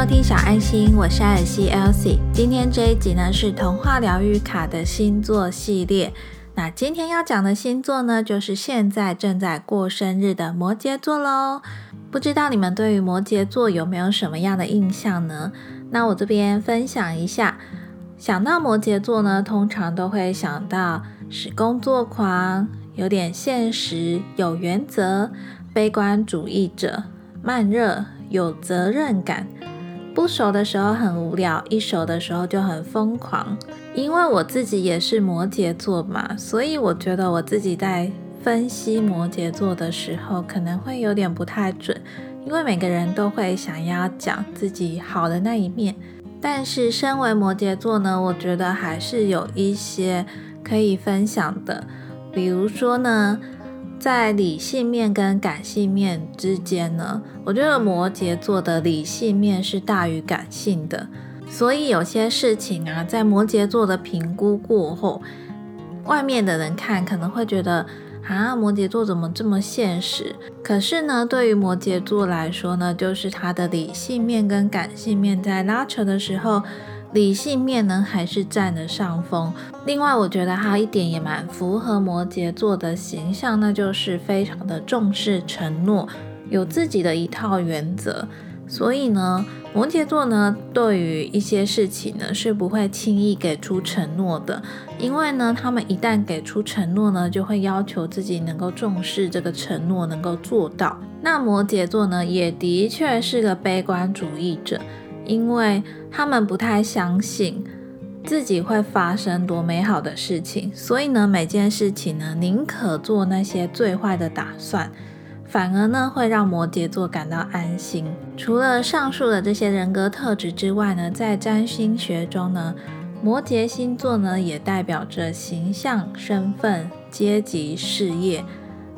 收听小爱心，我是艾尔西 Elsie。今天这一集呢是童话疗愈卡的星座系列。那今天要讲的星座呢，就是现在正在过生日的摩羯座喽。不知道你们对于摩羯座有没有什么样的印象呢？那我这边分享一下，想到摩羯座呢，通常都会想到是工作狂，有点现实，有原则，悲观主义者，慢热，有责任感。不熟的时候很无聊，一熟的时候就很疯狂。因为我自己也是摩羯座嘛，所以我觉得我自己在分析摩羯座的时候，可能会有点不太准。因为每个人都会想要讲自己好的那一面，但是身为摩羯座呢，我觉得还是有一些可以分享的。比如说呢，在理性面跟感性面之间呢，我觉得摩羯座的理性面是大于感性的，所以有些事情啊，在摩羯座的评估过后，外面的人看可能会觉得啊，摩羯座怎么这么现实？可是呢，对于摩羯座来说呢，就是他的理性面跟感性面在拉扯的时候。理性面呢还是占了上风。另外，我觉得还有一点也蛮符合摩羯座的形象，那就是非常的重视承诺，有自己的一套原则。所以呢，摩羯座呢对于一些事情呢是不会轻易给出承诺的，因为呢他们一旦给出承诺呢，就会要求自己能够重视这个承诺，能够做到。那摩羯座呢也的确是个悲观主义者。因为他们不太相信自己会发生多美好的事情，所以呢，每件事情呢，宁可做那些最坏的打算，反而呢，会让摩羯座感到安心。除了上述的这些人格特质之外呢，在占星学中呢，摩羯星座呢，也代表着形象、身份、阶级、事业。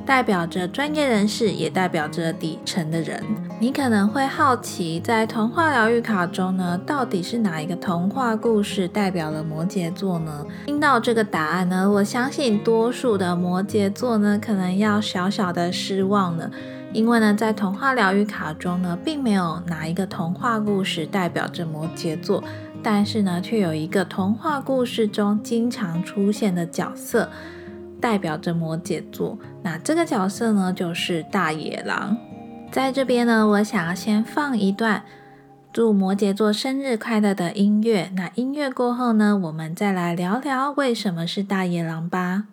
代表着专业人士，也代表着底层的人。你可能会好奇，在童话疗愈卡中呢，到底是哪一个童话故事代表了摩羯座呢？听到这个答案呢，我相信多数的摩羯座呢，可能要小小的失望了，因为呢，在童话疗愈卡中呢，并没有哪一个童话故事代表着摩羯座，但是呢，却有一个童话故事中经常出现的角色。代表着摩羯座，那这个角色呢，就是大野狼。在这边呢，我想要先放一段祝摩羯座生日快乐的音乐。那音乐过后呢，我们再来聊聊为什么是大野狼吧。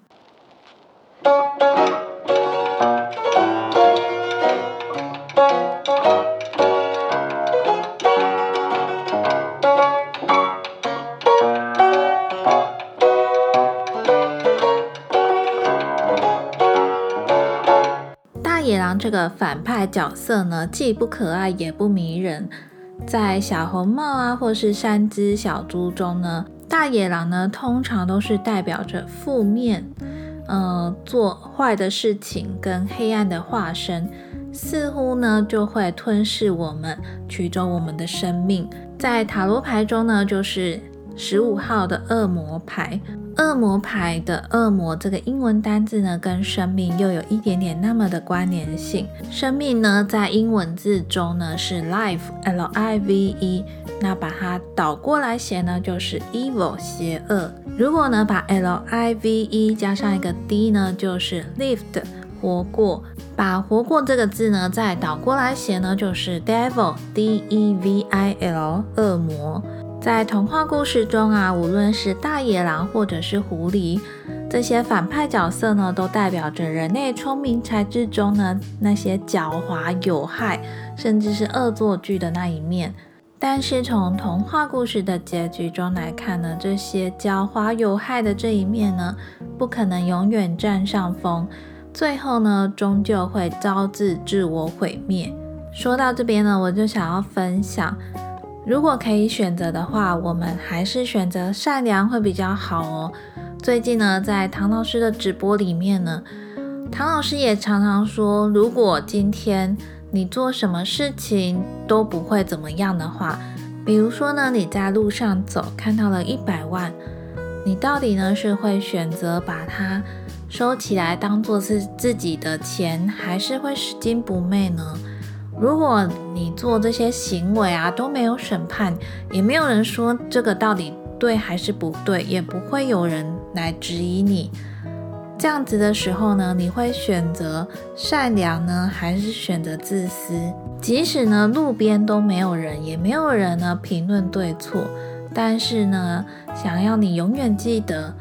这个反派角色呢，既不可爱也不迷人。在小红帽啊，或是三只小猪中呢，大野狼呢，通常都是代表着负面，呃，做坏的事情跟黑暗的化身，似乎呢就会吞噬我们，取走我们的生命。在塔罗牌中呢，就是十五号的恶魔牌。恶魔牌的恶魔这个英文单字呢，跟生命又有一点点那么的关联性。生命呢，在英文字中呢是 life，l i v e，那把它倒过来写呢就是 evil，邪恶。如果呢把 l i v e 加上一个 d 呢，就是 lived，活过。把活过这个字呢再倒过来写呢，就是 devil，d e v i l，恶魔。在童话故事中啊，无论是大野狼或者是狐狸，这些反派角色呢，都代表着人类聪明才智中呢那些狡猾有害，甚至是恶作剧的那一面。但是从童话故事的结局中来看呢，这些狡猾有害的这一面呢，不可能永远占上风，最后呢，终究会招致自我毁灭。说到这边呢，我就想要分享。如果可以选择的话，我们还是选择善良会比较好哦。最近呢，在唐老师的直播里面呢，唐老师也常常说，如果今天你做什么事情都不会怎么样的话，比如说呢，你在路上走看到了一百万，你到底呢是会选择把它收起来当做是自己的钱，还是会拾金不昧呢？如果你做这些行为啊都没有审判，也没有人说这个到底对还是不对，也不会有人来质疑你。这样子的时候呢，你会选择善良呢，还是选择自私？即使呢路边都没有人，也没有人呢评论对错，但是呢，想要你永远记得，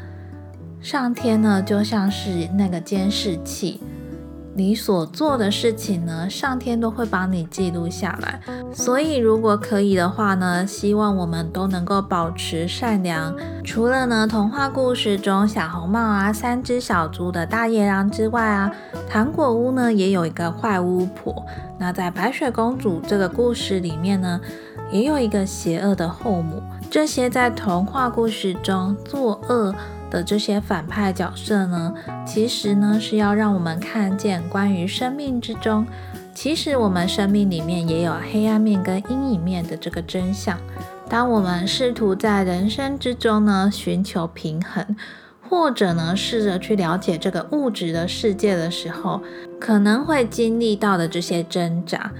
上天呢就像是那个监视器。你所做的事情呢，上天都会帮你记录下来。所以，如果可以的话呢，希望我们都能够保持善良。除了呢，童话故事中小红帽啊、三只小猪的大野狼之外啊，糖果屋呢也有一个坏巫婆。那在白雪公主这个故事里面呢，也有一个邪恶的后母。这些在童话故事中作恶。的这些反派角色呢，其实呢是要让我们看见关于生命之中，其实我们生命里面也有黑暗面跟阴影面的这个真相。当我们试图在人生之中呢寻求平衡，或者呢试着去了解这个物质的世界的时候，可能会经历到的这些挣扎。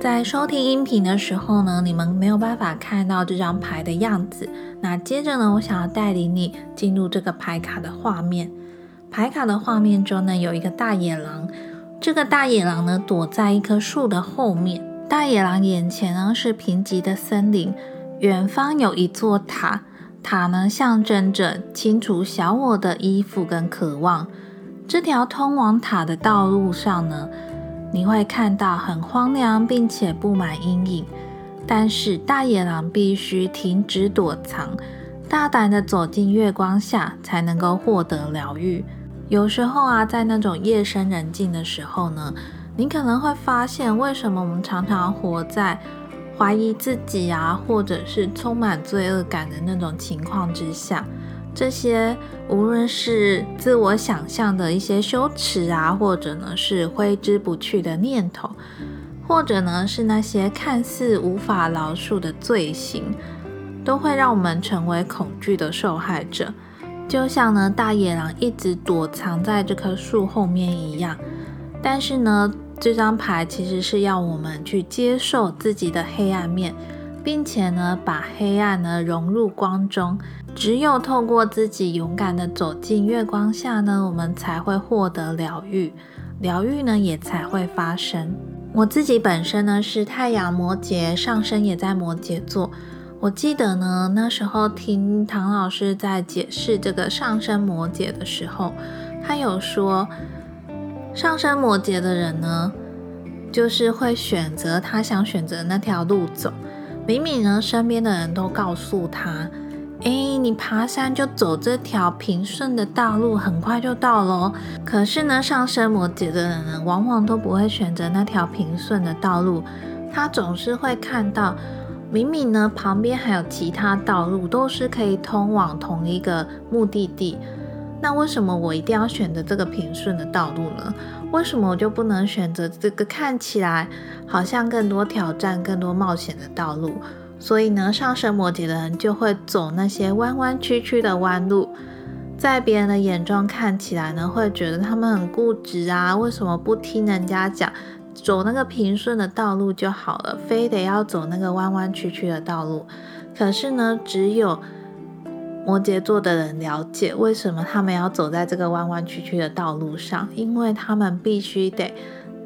在收听音频的时候呢，你们没有办法看到这张牌的样子。那接着呢，我想要带领你进入这个牌卡的画面。牌卡的画面中呢，有一个大野狼。这个大野狼呢，躲在一棵树的后面。大野狼眼前呢是贫瘠的森林，远方有一座塔，塔呢象征着清除小我的依附跟渴望。这条通往塔的道路上呢。你会看到很荒凉，并且布满阴影。但是大野狼必须停止躲藏，大胆的走进月光下，才能够获得疗愈。有时候啊，在那种夜深人静的时候呢，你可能会发现，为什么我们常常活在怀疑自己啊，或者是充满罪恶感的那种情况之下。这些无论是自我想象的一些羞耻啊，或者呢是挥之不去的念头，或者呢是那些看似无法饶恕的罪行，都会让我们成为恐惧的受害者。就像呢大野狼一直躲藏在这棵树后面一样。但是呢，这张牌其实是要我们去接受自己的黑暗面，并且呢把黑暗呢融入光中。只有透过自己勇敢的走进月光下呢，我们才会获得疗愈，疗愈呢也才会发生。我自己本身呢是太阳摩羯，上升也在摩羯座。我记得呢那时候听唐老师在解释这个上升摩羯的时候，他有说上升摩羯的人呢，就是会选择他想选择那条路走，明明呢身边的人都告诉他。哎，你爬山就走这条平顺的道路，很快就到了。可是呢，上升摩羯的人呢，往往都不会选择那条平顺的道路，他总是会看到，明明呢旁边还有其他道路，都是可以通往同一个目的地。那为什么我一定要选择这个平顺的道路呢？为什么我就不能选择这个看起来好像更多挑战、更多冒险的道路？所以呢，上升摩羯的人就会走那些弯弯曲曲的弯路，在别人的眼中看起来呢，会觉得他们很固执啊，为什么不听人家讲，走那个平顺的道路就好了，非得要走那个弯弯曲曲的道路？可是呢，只有摩羯座的人了解为什么他们要走在这个弯弯曲曲的道路上，因为他们必须得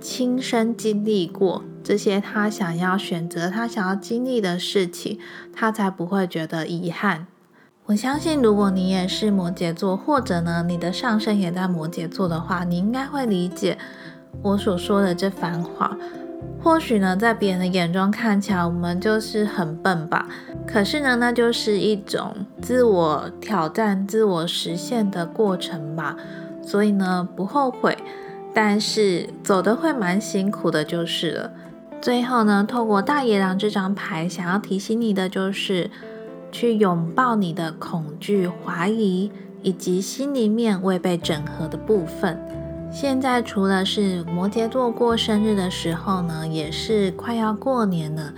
亲身经历过。这些他想要选择、他想要经历的事情，他才不会觉得遗憾。我相信，如果你也是摩羯座，或者呢你的上升也在摩羯座的话，你应该会理解我所说的这番话。或许呢，在别人的眼中看起来我们就是很笨吧，可是呢，那就是一种自我挑战、自我实现的过程吧。所以呢，不后悔，但是走的会蛮辛苦的，就是了。最后呢，透过大野狼这张牌，想要提醒你的就是，去拥抱你的恐惧、怀疑以及心里面未被整合的部分。现在除了是摩羯座过生日的时候呢，也是快要过年了，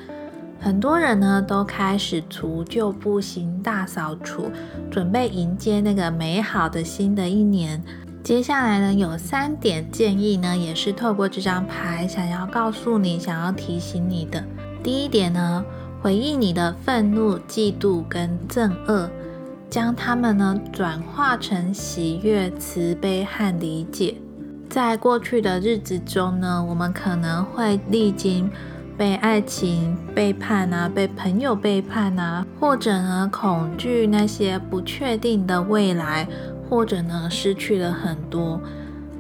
很多人呢都开始除旧布新、大扫除，准备迎接那个美好的新的一年。接下来呢，有三点建议呢，也是透过这张牌想要告诉你、想要提醒你的。第一点呢，回忆你的愤怒、嫉妒跟憎恶，将它们呢转化成喜悦、慈悲和理解。在过去的日子中呢，我们可能会历经被爱情背叛啊，被朋友背叛啊，或者呢恐惧那些不确定的未来。或者呢，失去了很多。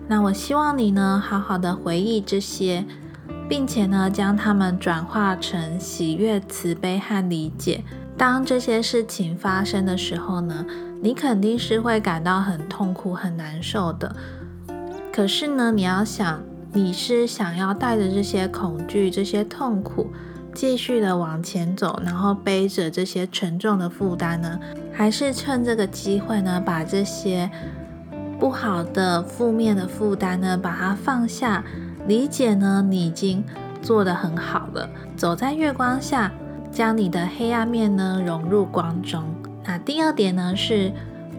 那我希望你呢，好好的回忆这些，并且呢，将它们转化成喜悦、慈悲和理解。当这些事情发生的时候呢，你肯定是会感到很痛苦、很难受的。可是呢，你要想，你是想要带着这些恐惧、这些痛苦，继续的往前走，然后背着这些沉重的负担呢？还是趁这个机会呢，把这些不好的、负面的负担呢，把它放下。理解呢，你已经做得很好了。走在月光下，将你的黑暗面呢融入光中。那第二点呢，是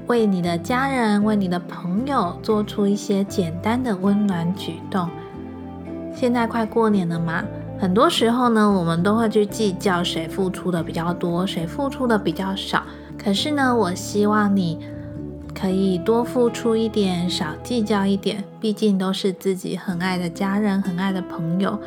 为你的家人、为你的朋友做出一些简单的温暖举动。现在快过年了嘛，很多时候呢，我们都会去计较谁付出的比较多，谁付出的比较少。可是呢，我希望你可以多付出一点，少计较一点。毕竟都是自己很爱的家人，很爱的朋友。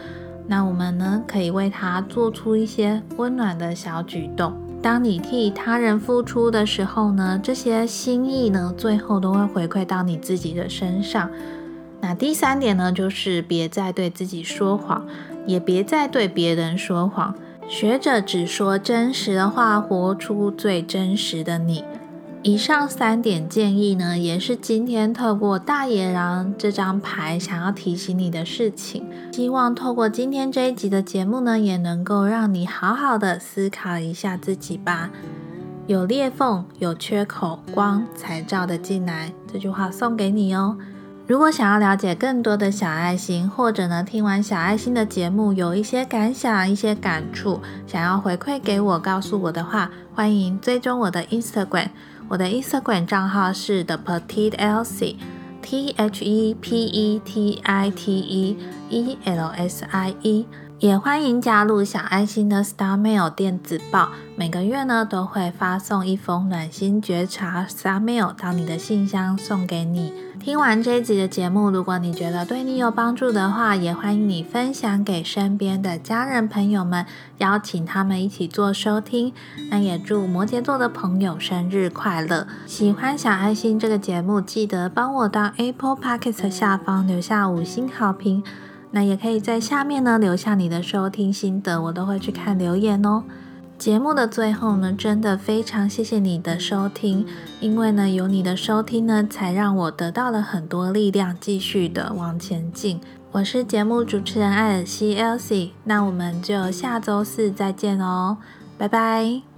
那我们呢，可以为他做出一些温暖的小举动。当你替他人付出的时候呢，这些心意呢，最后都会回馈到你自己的身上。那第三点呢，就是别再对自己说谎，也别再对别人说谎。学着只说真实的话，活出最真实的你。以上三点建议呢，也是今天透过大野狼这张牌想要提醒你的事情。希望透过今天这一集的节目呢，也能够让你好好的思考一下自己吧。有裂缝，有缺口，光才照得进来。这句话送给你哦。如果想要了解更多的小爱心，或者呢听完小爱心的节目有一些感想、一些感触，想要回馈给我、告诉我的话，欢迎追踪我的 Instagram。我的 Instagram 账号是 The Petite Elsie，T H E P E T I T E E L S I E。也欢迎加入小爱心的 Star Mail 电子报，每个月呢都会发送一封暖心觉察 Star Mail 到你的信箱，送给你。听完这一集的节目，如果你觉得对你有帮助的话，也欢迎你分享给身边的家人朋友们，邀请他们一起做收听。那也祝摩羯座的朋友生日快乐！喜欢小爱心这个节目，记得帮我到 Apple Podcast 下方留下五星好评。那也可以在下面呢留下你的收听心得，我都会去看留言哦。节目的最后呢，真的非常谢谢你的收听，因为呢有你的收听呢，才让我得到了很多力量，继续的往前进。我是节目主持人艾尔西 Elsie，那我们就下周四再见哦，拜拜。